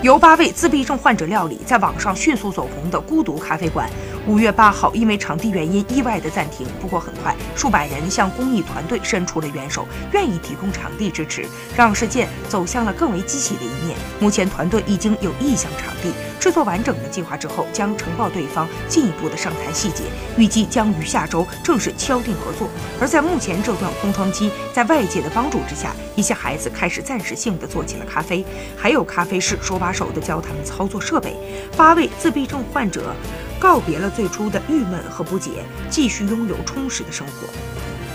由八位自闭症患者料理，在网上迅速走红的孤独咖啡馆，五月八号因为场地原因意外的暂停。不过很快，数百人向公益团队伸出了援手，愿意提供场地支持，让事件走向了更为积极的一面。目前团队已经有意向场地，制作完整的计划之后，将呈报对方进一步的商谈细节，预计将于下周正式敲定合作。而在目前这段空窗期，在外界的帮助之下，一些孩子开始暂时性的做起了咖啡，还有咖啡师手。把手的教他们操作设备，八位自闭症患者告别了最初的郁闷和不解，继续拥有充实的生活。